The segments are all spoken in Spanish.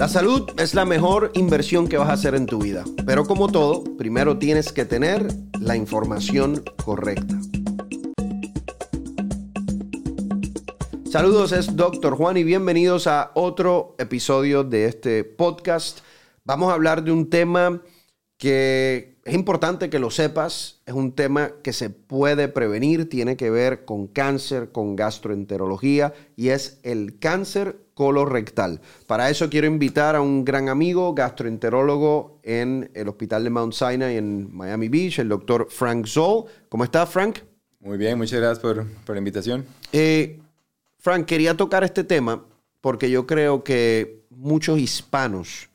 La salud es la mejor inversión que vas a hacer en tu vida, pero como todo, primero tienes que tener la información correcta. Saludos, es Dr. Juan y bienvenidos a otro episodio de este podcast. Vamos a hablar de un tema que es importante que lo sepas, es un tema que se puede prevenir, tiene que ver con cáncer, con gastroenterología y es el cáncer colorectal. Para eso quiero invitar a un gran amigo, gastroenterólogo en el Hospital de Mount Sinai en Miami Beach, el doctor Frank Zoll. ¿Cómo está, Frank? Muy bien, muchas gracias por, por la invitación. Eh, Frank, quería tocar este tema porque yo creo que muchos hispanos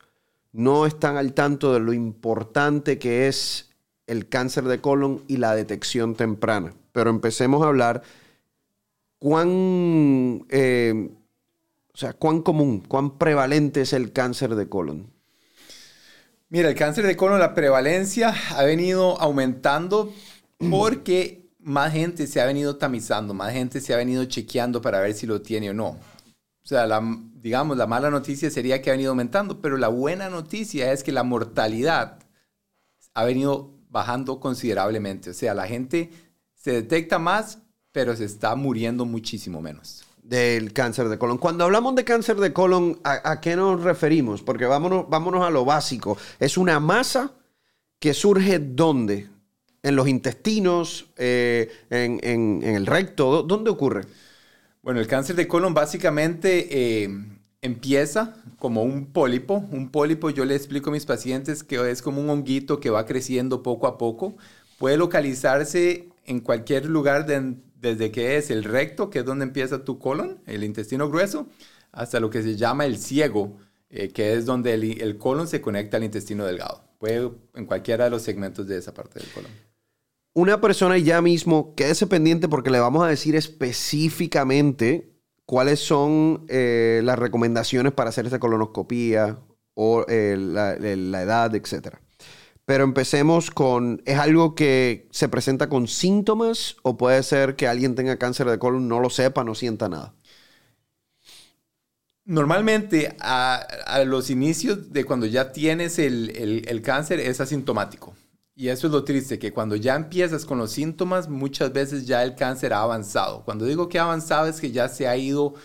no están al tanto de lo importante que es el cáncer de colon y la detección temprana. Pero empecemos a hablar cuán, eh, o sea, cuán común, cuán prevalente es el cáncer de colon. Mira, el cáncer de colon, la prevalencia ha venido aumentando porque más gente se ha venido tamizando, más gente se ha venido chequeando para ver si lo tiene o no. O sea, la, digamos, la mala noticia sería que ha venido aumentando, pero la buena noticia es que la mortalidad ha venido bajando considerablemente. O sea, la gente se detecta más, pero se está muriendo muchísimo menos. Del cáncer de colon. Cuando hablamos de cáncer de colon, ¿a, qué nos referimos? Porque vámonos, vámonos a lo básico. Es una masa que surge ¿dónde? ¿En los intestinos? Eh, en, en, el recto? ¿Dónde ocurre? Bueno, el cáncer de colon básicamente eh, empieza como un pólipo. Un pólipo, yo le explico a mis pacientes que es como un honguito que va creciendo poco a poco. Puede localizarse en cualquier lugar desde que es el recto, que es donde empieza tu colon, el intestino grueso, hasta lo que se llama el ciego, eh, que es donde el, colon se conecta al intestino delgado. Puede en cualquiera de los segmentos de esa parte del colon una persona ya mismo, quédese pendiente porque le vamos a decir específicamente cuáles son eh, las recomendaciones para hacer esa colonoscopía o eh, la, edad, etc. Pero empecemos con, ¿es algo que se presenta con síntomas o puede ser que alguien tenga cáncer de colon, no lo sepa, no sienta nada? Normalmente a, los inicios de cuando ya tienes el cáncer es asintomático. Y eso es lo triste, que cuando ya empiezas con los síntomas, muchas veces ya el cáncer ha avanzado. Cuando digo que ha avanzado es que ya se ha ido,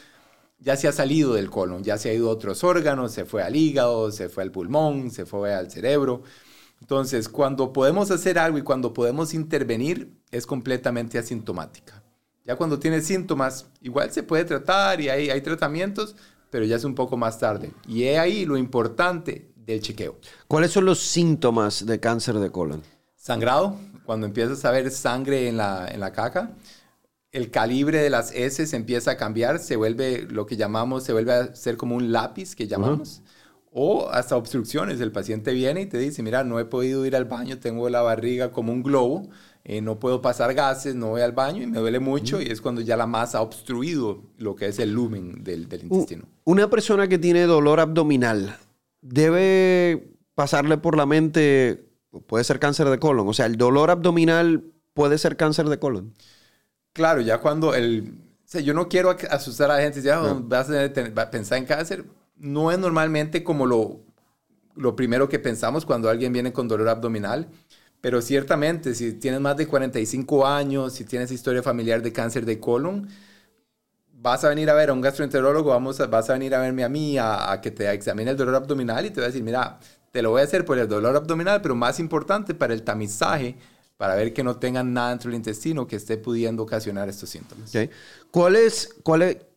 ya se ha salido del colon, ya se ha ido a otros órganos, se fue al hígado, se fue al pulmón, se fue al cerebro. Entonces, cuando podemos hacer algo y cuando podemos intervenir, es completamente asintomática. Ya cuando tiene síntomas, igual se puede tratar y hay, hay tratamientos, pero ya es un poco más tarde. Y he ahí lo importante del chequeo. ¿Cuáles son los síntomas de cáncer de colon? Sangrado, cuando empiezas a ver sangre en la, en la caca. El calibre de las heces empieza a cambiar, se vuelve lo que llamamos, se vuelve a ser como un lápiz que llamamos. O hasta obstrucciones. El paciente viene y te dice, mira, no he podido ir al baño, tengo la barriga como un globo, eh, no puedo pasar gases, no voy al baño y me duele mucho. Y es cuando ya la masa ha obstruido lo que es el lumen del, del intestino. Una persona que tiene dolor abdominal, debe pasarle por la mente, puede ser cáncer de colon, o sea, el dolor abdominal puede ser cáncer de colon. Claro, ya cuando el... O sea, yo no quiero asustar a la gente, ya vas a pensar en cáncer, no es normalmente como lo, lo primero que pensamos cuando alguien viene con dolor abdominal, pero ciertamente si tienes más de 45 años, si tienes historia familiar de cáncer de colon, vas a venir a ver a un gastroenterólogo, vamos vas a venir a verme a mí a, que te examine el dolor abdominal y te voy a decir, mira, te lo voy a hacer por el dolor abdominal, pero más importante para el tamizaje, para ver que no tengan nada dentro del intestino que esté pudiendo ocasionar estos síntomas. ¿Cuál es,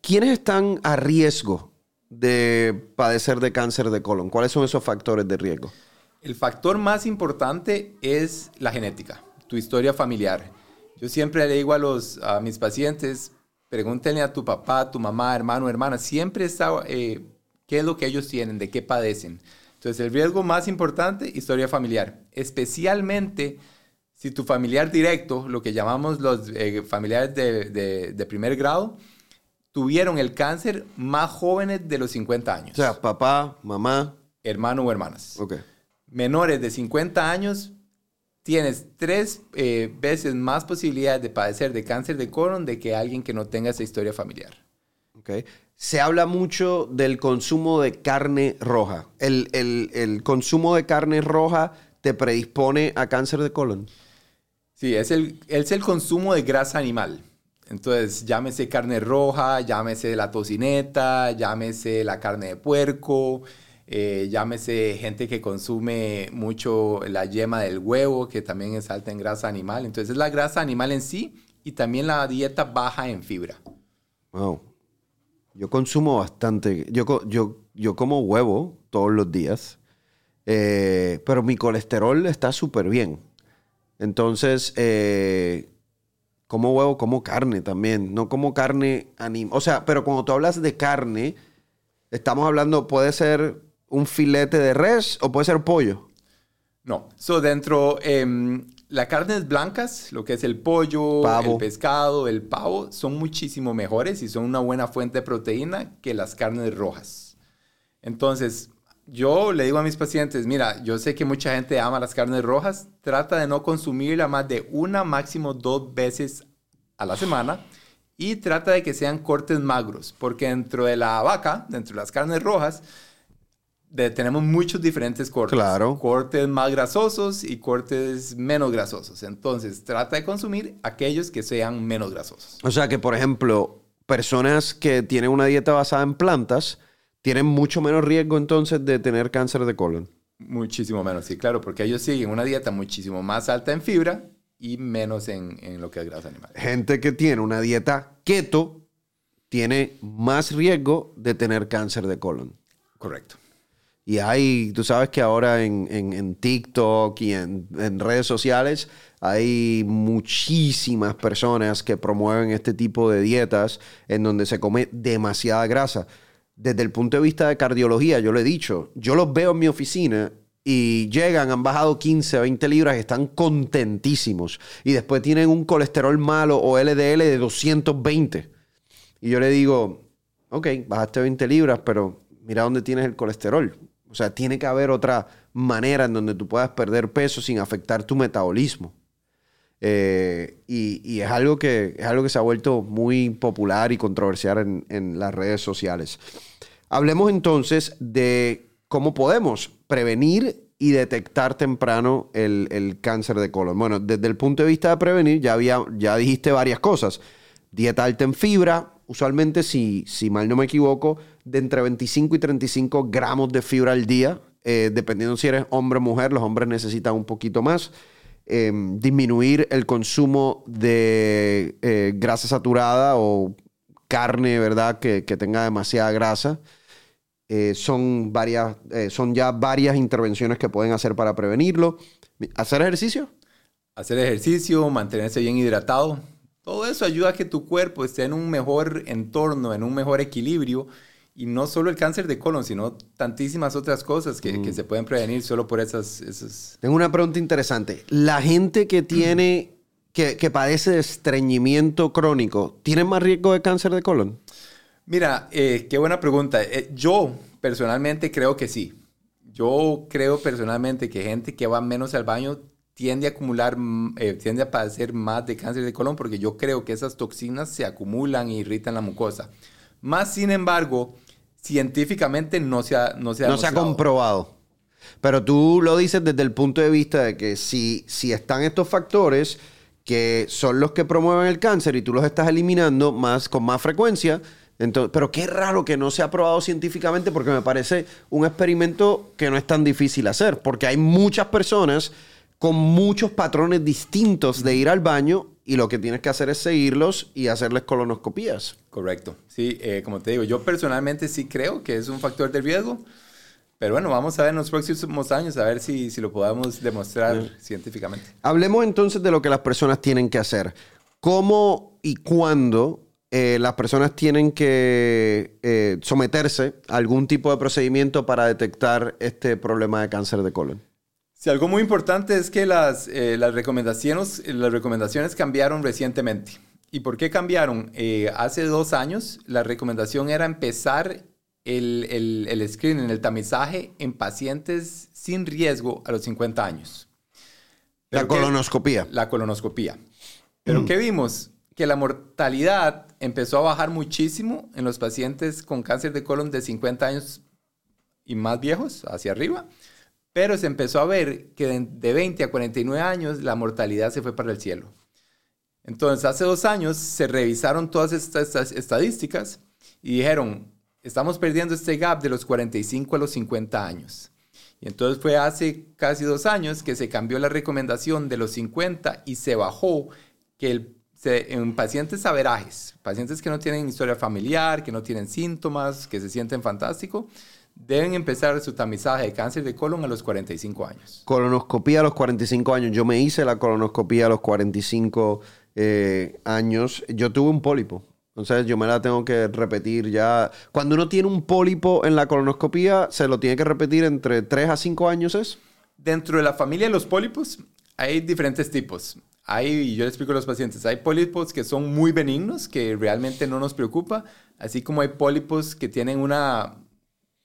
¿Quiénes están a riesgo de padecer de cáncer de colon? ¿Cuáles son esos factores de riesgo? El factor más importante es la genética, tu historia familiar. Yo siempre le digo a, los, a mis pacientes, Pregúntenle a tu papá, tu mamá, hermano, hermana, siempre está, eh, qué es lo que ellos tienen, de qué padecen. Entonces, el riesgo más importante, historia familiar. Especialmente si tu familiar directo, lo que llamamos los eh, familiares de, de, primer grado, tuvieron el cáncer más jóvenes de los 50 años. O sea, papá, mamá. Hermano o hermanas. Ok. Menores de 50 años, tienes tres eh, veces más posibilidades de padecer de cáncer de colon de que alguien que no tenga esa historia familiar. Ok. se habla mucho del consumo de carne roja. El, el- el consumo de carne roja te predispone a cáncer de colon. Sí, es el, es el consumo de grasa animal. Entonces, llámese carne roja, llámese la tocineta, llámese la carne de puerco, eh, llámese gente que consume mucho la yema del huevo, que también es alta en grasa animal. Entonces, es la grasa animal en sí y también la dieta baja en fibra. Wow. Yo consumo bastante. Yo, yo, yo como huevo todos los días. eh, pero mi colesterol está súper bien. Entonces, eh, como huevo, como carne también. No como carne animal. O sea, pero cuando tú hablas de carne, estamos hablando, puede ser un filete de res o puede ser pollo. No, so dentro, em, las carnes blancas, lo que es el pollo, Pavo. el pescado, el pavo, son muchísimo mejores y son una buena fuente de proteína que las carnes rojas. Entonces, yo le digo a mis pacientes, mira, yo sé que mucha gente ama las carnes rojas, trata de no consumirla más de una, máximo dos veces a la semana y trata de que sean cortes magros, porque dentro de la vaca, dentro de las carnes rojas, de- tenemos muchos diferentes cortes. Claro. Cortes más grasosos y cortes menos grasosos. Entonces, trata de consumir aquellos que sean menos grasosos. O sea que, por ejemplo, personas que tienen una dieta basada en plantas tienen mucho menos riesgo entonces de tener cáncer de colon. Muchísimo menos, sí, claro, porque ellos siguen una dieta muchísimo más alta en fibra y menos en, en lo que es grasa animal. Gente que tiene una dieta keto tiene más riesgo de tener cáncer de colon. Correcto. Y hay, tú sabes que ahora en, en- en TikTok y en, en redes sociales hay muchísimas personas que promueven este tipo de dietas en donde se come demasiada grasa. Desde el punto de vista de cardiología, yo lo he dicho, yo los veo en mi oficina y llegan, han bajado 15, 20 libras están contentísimos. Y después tienen un colesterol malo o LDL de 220. Y yo le digo, ok, bajaste 20 libras, pero mira dónde tienes el colesterol. O sea, tiene que haber otra manera en donde tú puedas perder peso sin afectar tu metabolismo. Eh, y, es, algo que, es algo que se ha vuelto muy popular y controversial en, las redes sociales. Hablemos entonces de cómo podemos prevenir y detectar temprano el, el cáncer de colon. Bueno, desde el punto de vista de prevenir, ya, había, ya dijiste varias cosas. Dieta alta en fibra, usualmente, si, si mal no me equivoco, de entre 25 y 35 gramos de fibra al día, eh, dependiendo si eres hombre o mujer, los hombres necesitan un poquito más. Eh, disminuir el consumo de eh, grasa saturada o carne, ¿verdad? Que, que tenga demasiada grasa. Eh, son, varias, eh, son ya varias intervenciones que pueden hacer para prevenirlo. ¿Hacer ejercicio? Hacer ejercicio, mantenerse bien hidratado, todo eso ayuda a que tu cuerpo esté en un mejor entorno, en un mejor equilibrio. Y no solo el cáncer de colon, sino tantísimas otras cosas que, que se pueden prevenir solo por esas, esas... Tengo una pregunta interesante. La gente que tiene, que, que padece de estreñimiento crónico, ¿tiene más riesgo de cáncer de colon? Mira, eh, qué buena pregunta. Eh, yo personalmente creo que sí. Yo creo personalmente que gente que va menos al baño tiende a acumular, mm, eh, tiende a padecer más de cáncer de colon porque yo creo que esas toxinas se acumulan e irritan la mucosa. Más sin embargo, científicamente no se ha, no se ha, No se ha comprobado. Pero tú lo dices desde el punto de vista de que si, si están estos factores que son los que promueven el cáncer y tú los estás eliminando más, con más frecuencia, entonces, pero qué raro que no se ha probado científicamente porque me parece un experimento que no es tan difícil hacer, porque hay muchas personas con muchos patrones distintos de ir al baño y lo que tienes que hacer es seguirlos y hacerles colonoscopías. Correcto. Sí, eh, como te digo, yo personalmente sí creo que es un factor de riesgo. Pero bueno, vamos a ver en los próximos años a ver si, si lo podemos demostrar científicamente. Hablemos entonces de lo que las personas tienen que hacer. ¿Cómo y cuándo eh, las personas tienen que eh, someterse a algún tipo de procedimiento para detectar este problema de cáncer de colon? Sí, algo muy importante es que las, eh, las, recomendaciones, las recomendaciones cambiaron recientemente. ¿Y por qué cambiaron? Eh, hace dos años la recomendación era empezar el, el, el screening, el tamizaje en pacientes sin riesgo a los 50 años. La Pero ¿qué- colonoscopía. La colonoscopía. Pero ¿qué vimos? que la mortalidad empezó a bajar muchísimo en los pacientes con cáncer de colon de 50 años y más viejos, hacia arriba, pero se empezó a ver que de 20 a 49 años la mortalidad se fue para el cielo. Entonces, hace dos años se revisaron todas estas estadísticas y dijeron, estamos perdiendo este gap de los 45 a los 50 años. Y entonces fue hace casi dos años que se cambió la recomendación de los 50 y se bajó que en pacientes averajes, pacientes que no tienen historia familiar, que no tienen síntomas, que se sienten fantástico, deben empezar su tamizaje de cáncer de colon a los 45 años. Colonoscopía a los 45 años. Yo me hice la colonoscopía a los 45 eh, años. Yo tuve un pólipo. Entonces yo me la tengo que repetir ya. Cuando uno tiene un pólipo en la colonoscopía, ¿se lo tiene que repetir entre 3 a 5 años es? Dentro de la familia de los pólipos hay diferentes tipos. Hay, yo le explico a los pacientes, hay pólipos que son muy benignos, que realmente no nos preocupa, así como hay pólipos que tienen una,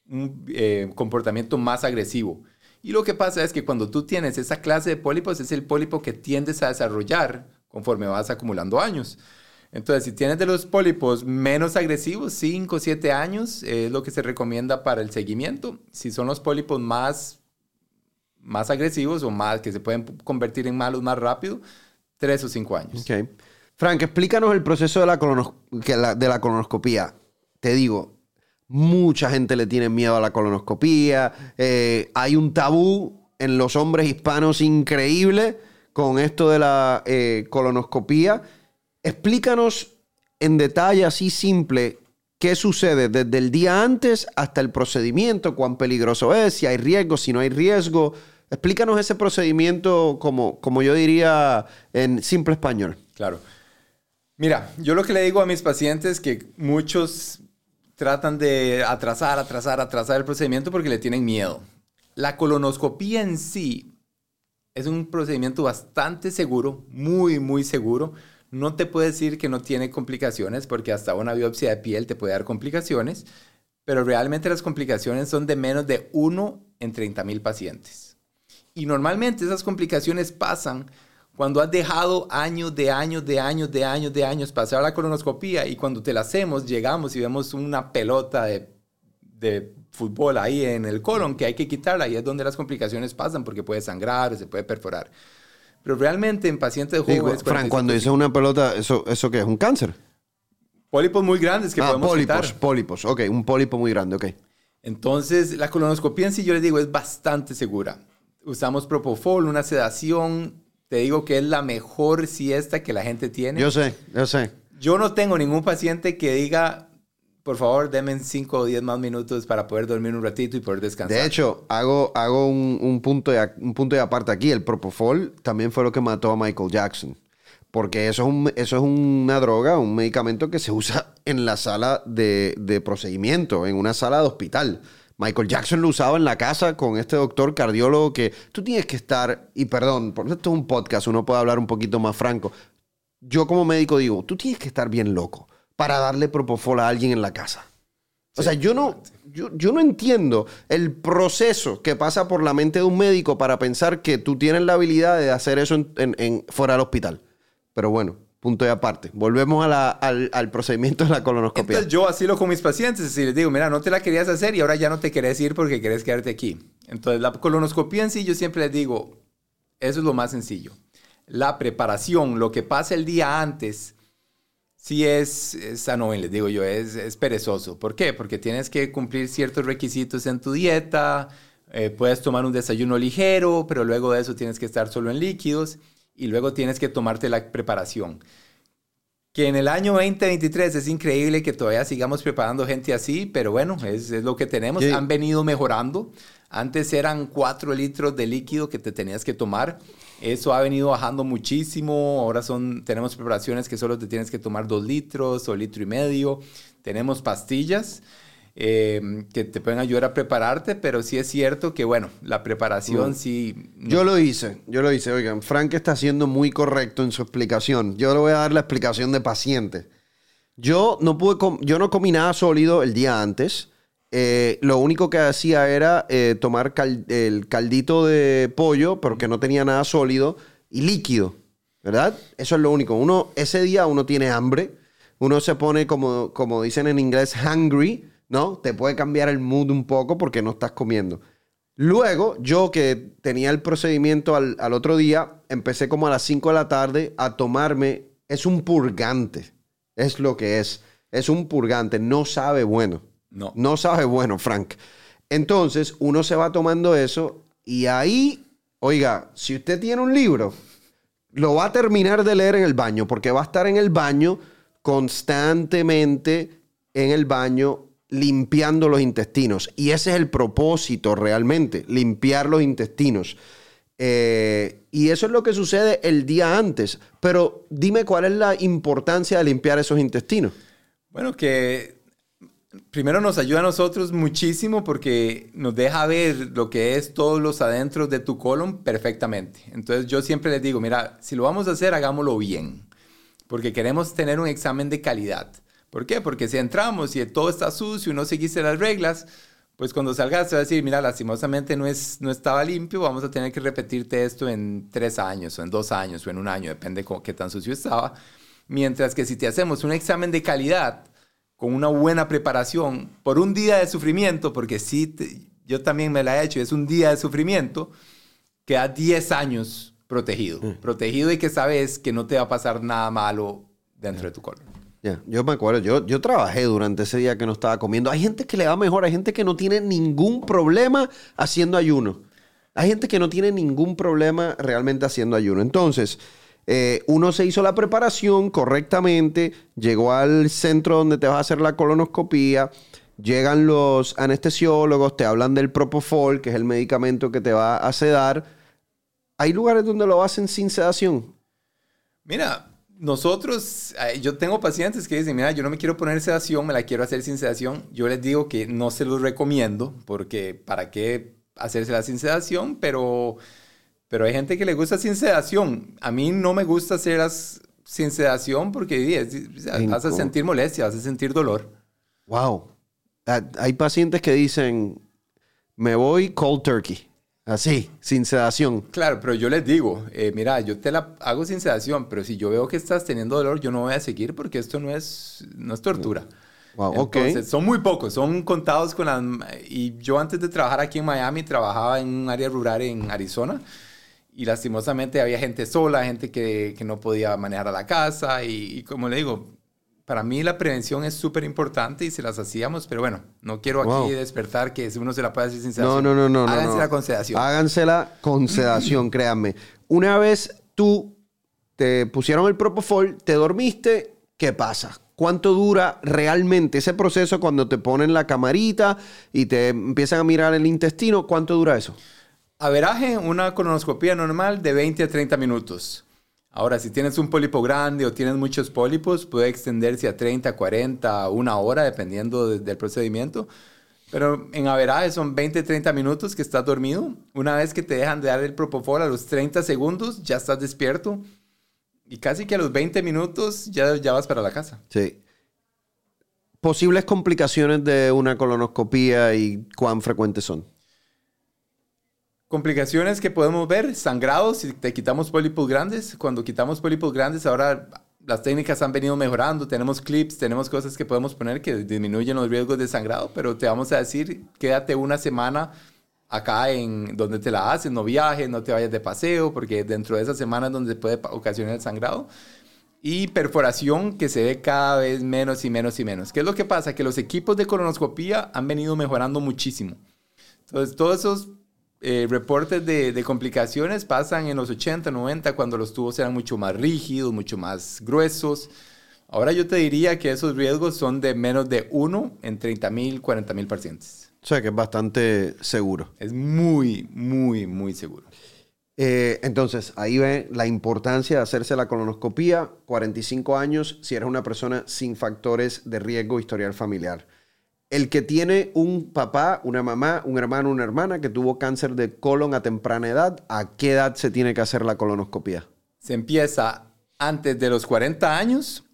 un eh, comportamiento más agresivo. Y lo que pasa es que cuando tú tienes esa clase de pólipos, es el pólipo que tiendes a desarrollar conforme vas acumulando años. Entonces, si tienes de los pólipos menos agresivos, 5 o 7 años, es lo que se recomienda para el seguimiento. Si son los pólipos más, más agresivos o más que se pueden convertir en malos más rápido, 3 o 5 años. Frank, explícanos el proceso de la, de la colonoscopía. Te digo, mucha gente le tiene miedo a la colonoscopía. Eh, hay un tabú en los hombres hispanos increíble con esto de la eh, colonoscopía. Explícanos en detalle, así simple, qué sucede desde el día antes hasta el procedimiento, cuán peligroso es, si hay riesgo, si no hay riesgo. Explícanos ese procedimiento como, como yo diría en simple español. Claro. Mira, yo lo que le digo a mis pacientes que muchos tratan de atrasar, atrasar, atrasar el procedimiento porque le tienen miedo. La colonoscopía en sí es un procedimiento bastante seguro, muy, muy seguro. No te puedo decir que no tiene complicaciones porque hasta una biopsia de piel te puede dar complicaciones, pero realmente las complicaciones son de menos de 1 en 30 mil pacientes. Y normalmente esas complicaciones pasan cuando has dejado años de años de años de años de años pasar la colonoscopía y cuando te la hacemos llegamos y vemos una pelota de, de fútbol ahí en el colon que hay que quitarla y es donde las complicaciones pasan porque puede sangrar se puede perforar. Pero realmente en pacientes jóvenes... Frank, cuando dice una pelota, ¿eso, ¿eso qué es? ¿Un cáncer? Pólipos muy grandes que ah, podemos pólipos, quitar. pólipos. Ok, un pólipo muy grande, ok. Entonces, la colonoscopia en sí, yo les digo, es bastante segura. Usamos propofol, una sedación. Te digo que es la mejor siesta que la gente tiene. Yo sé, yo sé. Yo no tengo ningún paciente que diga, por favor, denme 5 o 10 más minutos para poder dormir un ratito y poder descansar. De hecho, hago, hago un, punto de, un punto de aparte aquí. El Propofol también fue lo que mató a Michael Jackson. Porque eso es, un, eso es una droga, un medicamento que se usa en la sala de, de procedimiento, en una sala de hospital. Michael Jackson lo usaba en la casa con este doctor cardiólogo que tú tienes que estar, y perdón, porque esto es un podcast, uno puede hablar un poquito más franco. Yo como médico digo, tú tienes que estar bien loco para darle propofol a alguien en la casa. O sea, yo no, yo, yo, no entiendo el proceso que pasa por la mente de un médico para pensar que tú tienes la habilidad de hacer eso en, fuera del hospital. Pero bueno, punto de aparte. Volvemos al, procedimiento de la colonoscopia. Entonces yo así lo con mis pacientes. Y les digo, mira, no te la querías hacer y ahora ya no te querés ir porque querés quedarte aquí. Entonces la colonoscopia en sí, yo siempre les digo, eso es lo más sencillo. La preparación, lo que pasa el día antes sí es, sano, les digo yo, es, es, perezoso. ¿Por qué? Porque tienes que cumplir ciertos requisitos en tu dieta, eh, puedes tomar un desayuno ligero, pero luego de eso tienes que estar solo en líquidos y luego tienes que tomarte la preparación. Que en el año 2023 es increíble que todavía sigamos preparando gente así, pero bueno, es, es lo que tenemos. Han venido mejorando. Antes eran 4 litros de líquido que te tenías que tomar. Eso ha venido bajando muchísimo. Ahora son, tenemos preparaciones que solo te tienes que tomar 2 litros o litro y medio. Tenemos pastillas. Eh, que te pueden ayudar a prepararte, pero sí es cierto que, bueno, la preparación sí... Yo lo hice, yo lo hice. Oigan, Frank está siendo muy correcto en su explicación. Yo le voy a dar la explicación de paciente. Yo no pude, yo no comí nada sólido el día antes. Eh, lo único que hacía era eh, tomar el caldito de pollo, pero que no tenía nada sólido y líquido. ¿verdad? Eso es lo único. Uno, ese día uno tiene hambre, uno se pone como, como dicen en inglés, hungry, ¿no? Te puede cambiar el mood un poco porque no estás comiendo. Luego, yo que tenía el procedimiento al, al otro día, empecé como a las 5 de la tarde a tomarme, es un purgante, es lo que es, es un purgante, no sabe bueno. No. No sabe bueno, Frank. Entonces, uno se va tomando eso y ahí, oiga, si usted tiene un libro, lo va a terminar de leer en el baño, porque va a estar en el baño constantemente en el baño limpiando los intestinos. Y ese es el propósito realmente, limpiar los intestinos. Eh, y eso es lo que sucede el día antes. Pero dime cuál es la importancia de limpiar esos intestinos. Bueno, que primero nos ayuda a nosotros muchísimo porque nos deja ver lo que es todos los adentros de tu colon perfectamente. Entonces yo siempre les digo, mira, si lo vamos a hacer, hagámoslo bien, porque queremos tener un examen de calidad. ¿Por qué? Porque si entramos y todo está sucio y no seguiste las reglas, pues cuando salgas te va a decir, mira, lastimosamente no, es, no estaba limpio, vamos a tener que repetirte esto en tres años o en dos años o en un año, depende de qué tan sucio estaba. Mientras que si te hacemos un examen de calidad, con una buena preparación, por un día de sufrimiento, porque sí, te, yo también me la he hecho, es un día de sufrimiento, queda 10 años protegido. Mm. Protegido y que sabes que no te va a pasar nada malo dentro de tu colon. Yeah, yo me acuerdo, yo, yo trabajé durante ese día que no estaba comiendo. Hay gente que le va mejor, hay gente que no tiene ningún problema haciendo ayuno. Hay gente que no tiene ningún problema realmente haciendo ayuno. Entonces, eh, uno se hizo la preparación correctamente, llegó al centro donde te vas a hacer la colonoscopía, llegan los anestesiólogos, te hablan del Propofol, que es el medicamento que te va a sedar. ¿Hay lugares donde lo hacen sin sedación? Mira, nosotros, yo tengo pacientes que dicen, mira, yo no me quiero poner sedación, me la quiero hacer sin sedación. Yo les digo que no se los recomiendo, porque ¿para qué hacérsela sin sedación? Pero pero hay gente que le gusta sin sedación. A mí no me gusta hacerlas sin sedación porque vas a sentir molestia, vas a sentir dolor. Wow. Hay pacientes que dicen, me voy cold turkey. Así, sin sedación. Claro, pero yo les digo, eh, mira, yo te la hago sin sedación, pero si yo veo que estás teniendo dolor, yo no voy a seguir porque esto no es, no es tortura. Wow, Entonces, son muy pocos, son contados con las... Y yo antes de trabajar aquí en Miami, trabajaba en un área rural en Arizona y lastimosamente había gente sola, gente que, que no podía manejar a la casa y, como le digo, para mí la prevención es súper importante y se las hacíamos, pero bueno, no quiero aquí despertar que uno se la puede hacer sin sedación. No, no, no, no. Hágansela no. con sedación. Hágansela con sedación, créanme. Una vez tú te pusieron el Propofol, te dormiste, ¿qué pasa? ¿Cuánto dura realmente ese proceso cuando te ponen la camarita y te empiezan a mirar el intestino? ¿Cuánto dura eso? Averaje, una colonoscopia normal de 20 a 30 minutos. Ahora, si tienes un pólipo grande o tienes muchos pólipos, puede extenderse a 30, 40, una hora, dependiendo de, del procedimiento. Pero en averaje son 20, 30 minutos que estás dormido. Una vez que te dejan de dar el propofol a los 30 segundos, ya estás despierto. Y casi que a los 20 minutos ya, ya vas para la casa. Sí. Posibles complicaciones de una colonoscopía y cuán frecuentes son. Complicaciones que podemos ver, sangrados, si te quitamos pólipos grandes. Cuando quitamos pólipos grandes, ahora las técnicas han venido mejorando. Tenemos clips, tenemos cosas que podemos poner que disminuyen los riesgos de sangrado, pero te vamos a decir, quédate una semana acá en donde te la haces, no viajes, no te vayas de paseo, porque dentro de esa semana es donde puede ocasionar el sangrado. Y perforación que se ve cada vez menos y menos y menos. ¿Qué es lo que pasa? Que los equipos de colonoscopía han venido mejorando muchísimo. Entonces, todos esos eh, reportes de, de, complicaciones pasan en los 80, 90, cuando los tubos eran mucho más rígidos, mucho más gruesos. Ahora yo te diría que esos riesgos son de menos de 1 en 30 mil, 40 mil pacientes. O sea que es bastante seguro. Es muy, muy, muy seguro. Eh, entonces, ahí ve la importancia de hacerse la colonoscopía. 45 años si eres una persona sin factores de riesgo historial familiar el que tiene un papá, una mamá, un hermano, una hermana que tuvo cáncer de colon a temprana edad, ¿a qué edad se tiene que hacer la colonoscopia? Se empieza antes de los 40 años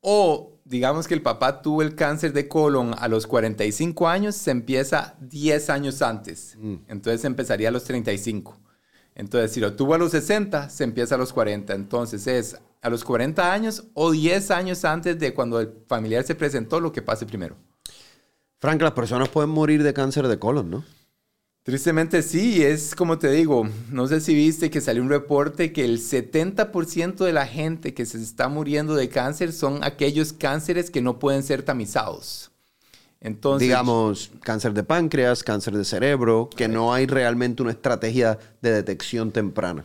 o digamos que el papá tuvo el cáncer de colon a los 45 años, se empieza 10 años antes. Mm. Entonces empezaría a los 35. Entonces, si lo tuvo a los 60, se empieza a los 40. Entonces, es a los 40 años o 10 años antes de cuando el familiar se presentó lo que pase primero. Frank, las personas pueden morir de cáncer de colon, ¿no? Tristemente sí, es como te digo, no sé si viste que salió un reporte que el 70% de la gente que se está muriendo de cáncer son aquellos cánceres que no pueden ser tamizados. Entonces, Digamos, cáncer de páncreas, cáncer de cerebro, que no hay realmente una estrategia de detección temprana.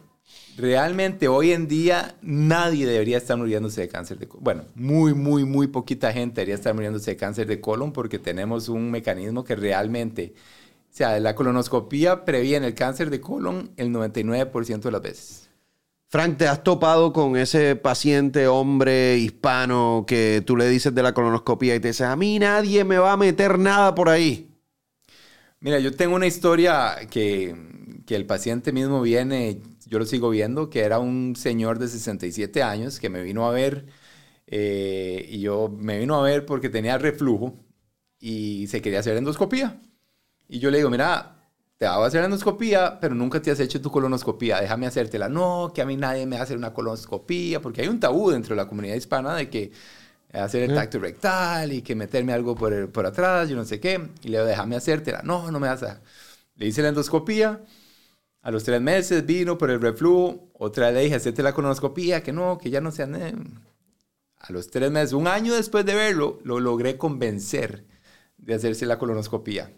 Realmente hoy en día nadie debería estar muriéndose de cáncer de colon. Bueno, muy, muy, muy poquita gente debería estar muriéndose de cáncer de colon porque tenemos un mecanismo que realmente, o sea, la colonoscopía previene el cáncer de colon el 99% de las veces. Frank, ¿te has topado con ese paciente hombre hispano que tú le dices de la colonoscopía y te dices, a mí nadie me va a meter nada por ahí? Mira, yo tengo una historia que, que el paciente mismo viene, yo lo sigo viendo, que era un señor de 67 años que me vino a ver eh, y yo me vino a ver porque tenía reflujo y se quería hacer endoscopía. Y yo le digo, mira, te hago hacer endoscopía, pero nunca te has hecho tu colonoscopía, déjame hacértela. No, que a mí nadie me hace una colonoscopía, porque hay un tabú dentro de la comunidad hispana de que hacer el tacto rectal y que meterme algo por, por atrás, yo no sé qué. Y le digo, déjame hacértela. No, no me hace. Le hice la endoscopía. A los tres meses vino por el reflujo. Otra le dije, hacerte la colonoscopía, que no, que ya no se A los tres meses, un año después de verlo, lo logré convencer de hacerse la colonoscopía.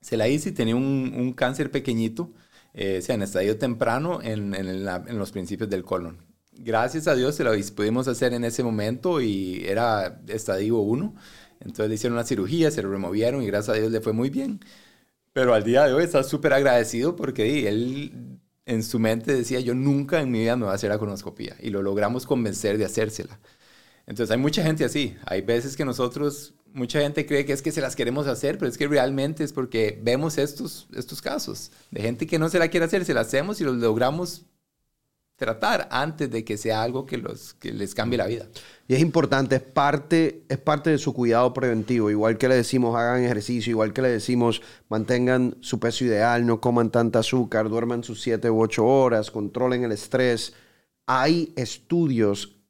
Se la hice y tenía un, cáncer pequeñito, eh, o sea, en estadio temprano en, en, los principios del colon. Gracias a Dios se lo pudimos hacer en ese momento y era estadio 1. Entonces le hicieron una cirugía, se lo removieron y gracias a Dios le fue muy bien. Pero al día de hoy está súper agradecido porque él en su mente decía, yo nunca en mi vida me voy a hacer la colonoscopia. Y lo logramos convencer de hacérsela. Entonces hay mucha gente así. Hay veces que nosotros mucha gente cree que es que se las queremos hacer, pero es que realmente es porque vemos estos, estos casos de gente que no se la quiere hacer, se la hacemos y los logramos tratar antes de que sea algo que, los, que les cambie la vida. Y es importante, es parte, es parte de su cuidado preventivo. Igual que le decimos hagan ejercicio, igual que le decimos mantengan su peso ideal, no coman tanta azúcar, duerman sus 7 u 8 horas, controlen el estrés. Hay estudios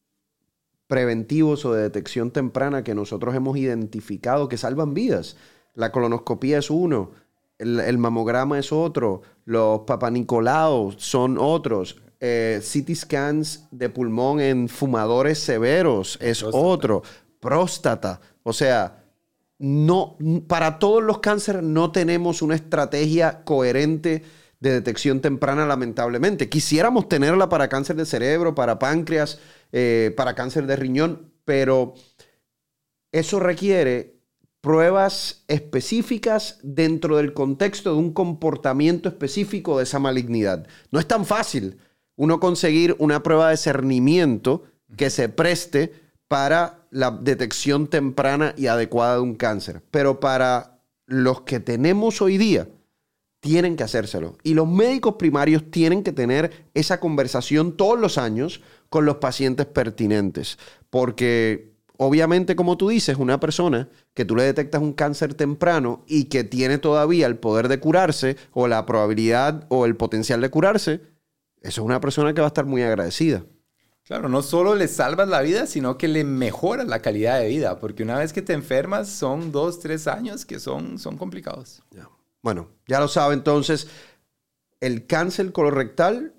preventivos o de detección temprana que nosotros hemos identificado que salvan vidas. La colonoscopía es uno, el, mamograma es otro, los papanicolaos son otros, eh, CT scans de pulmón en fumadores severos es otro, próstata, o sea, no, para todos los cánceres no tenemos una estrategia coherente de detección temprana, lamentablemente. Quisiéramos tenerla para cáncer de cerebro, para páncreas, eh, para cáncer de riñón, pero eso requiere pruebas específicas dentro del contexto de un comportamiento específico de esa malignidad. No es tan fácil uno conseguir una prueba de cernimiento que se preste para la detección temprana y adecuada de un cáncer, pero para los que tenemos hoy día, tienen que hacérselo. Y los médicos primarios tienen que tener esa conversación todos los años con los pacientes pertinentes. Porque obviamente, como tú dices, una persona que tú le detectas un cáncer temprano y que tiene todavía el poder de curarse o la probabilidad o el potencial de curarse, eso es una persona que va a estar muy agradecida. Claro, no solo le salvas la vida, sino que le mejoras la calidad de vida, porque una vez que te enfermas son dos, tres años que son, son complicados. Bueno, ya lo sabe entonces, el cáncer colorectal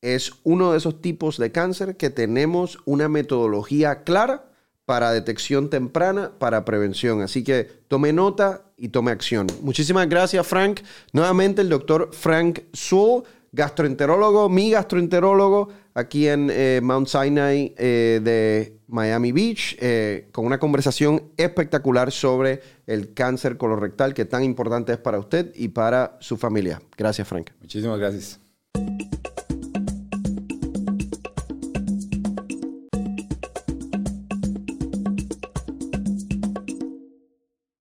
es uno de esos tipos de cáncer que tenemos una metodología clara para detección temprana, para prevención. Así que tome nota y tome acción. Muchísimas gracias, Frank. Nuevamente el doctor Frank Sewell, gastroenterólogo, mi gastroenterólogo aquí en eh, Mount Sinai eh, de Miami Beach, eh, con una conversación espectacular sobre el cáncer colorectal que tan importante es para usted y para su familia. Gracias, Frank. Muchísimas gracias.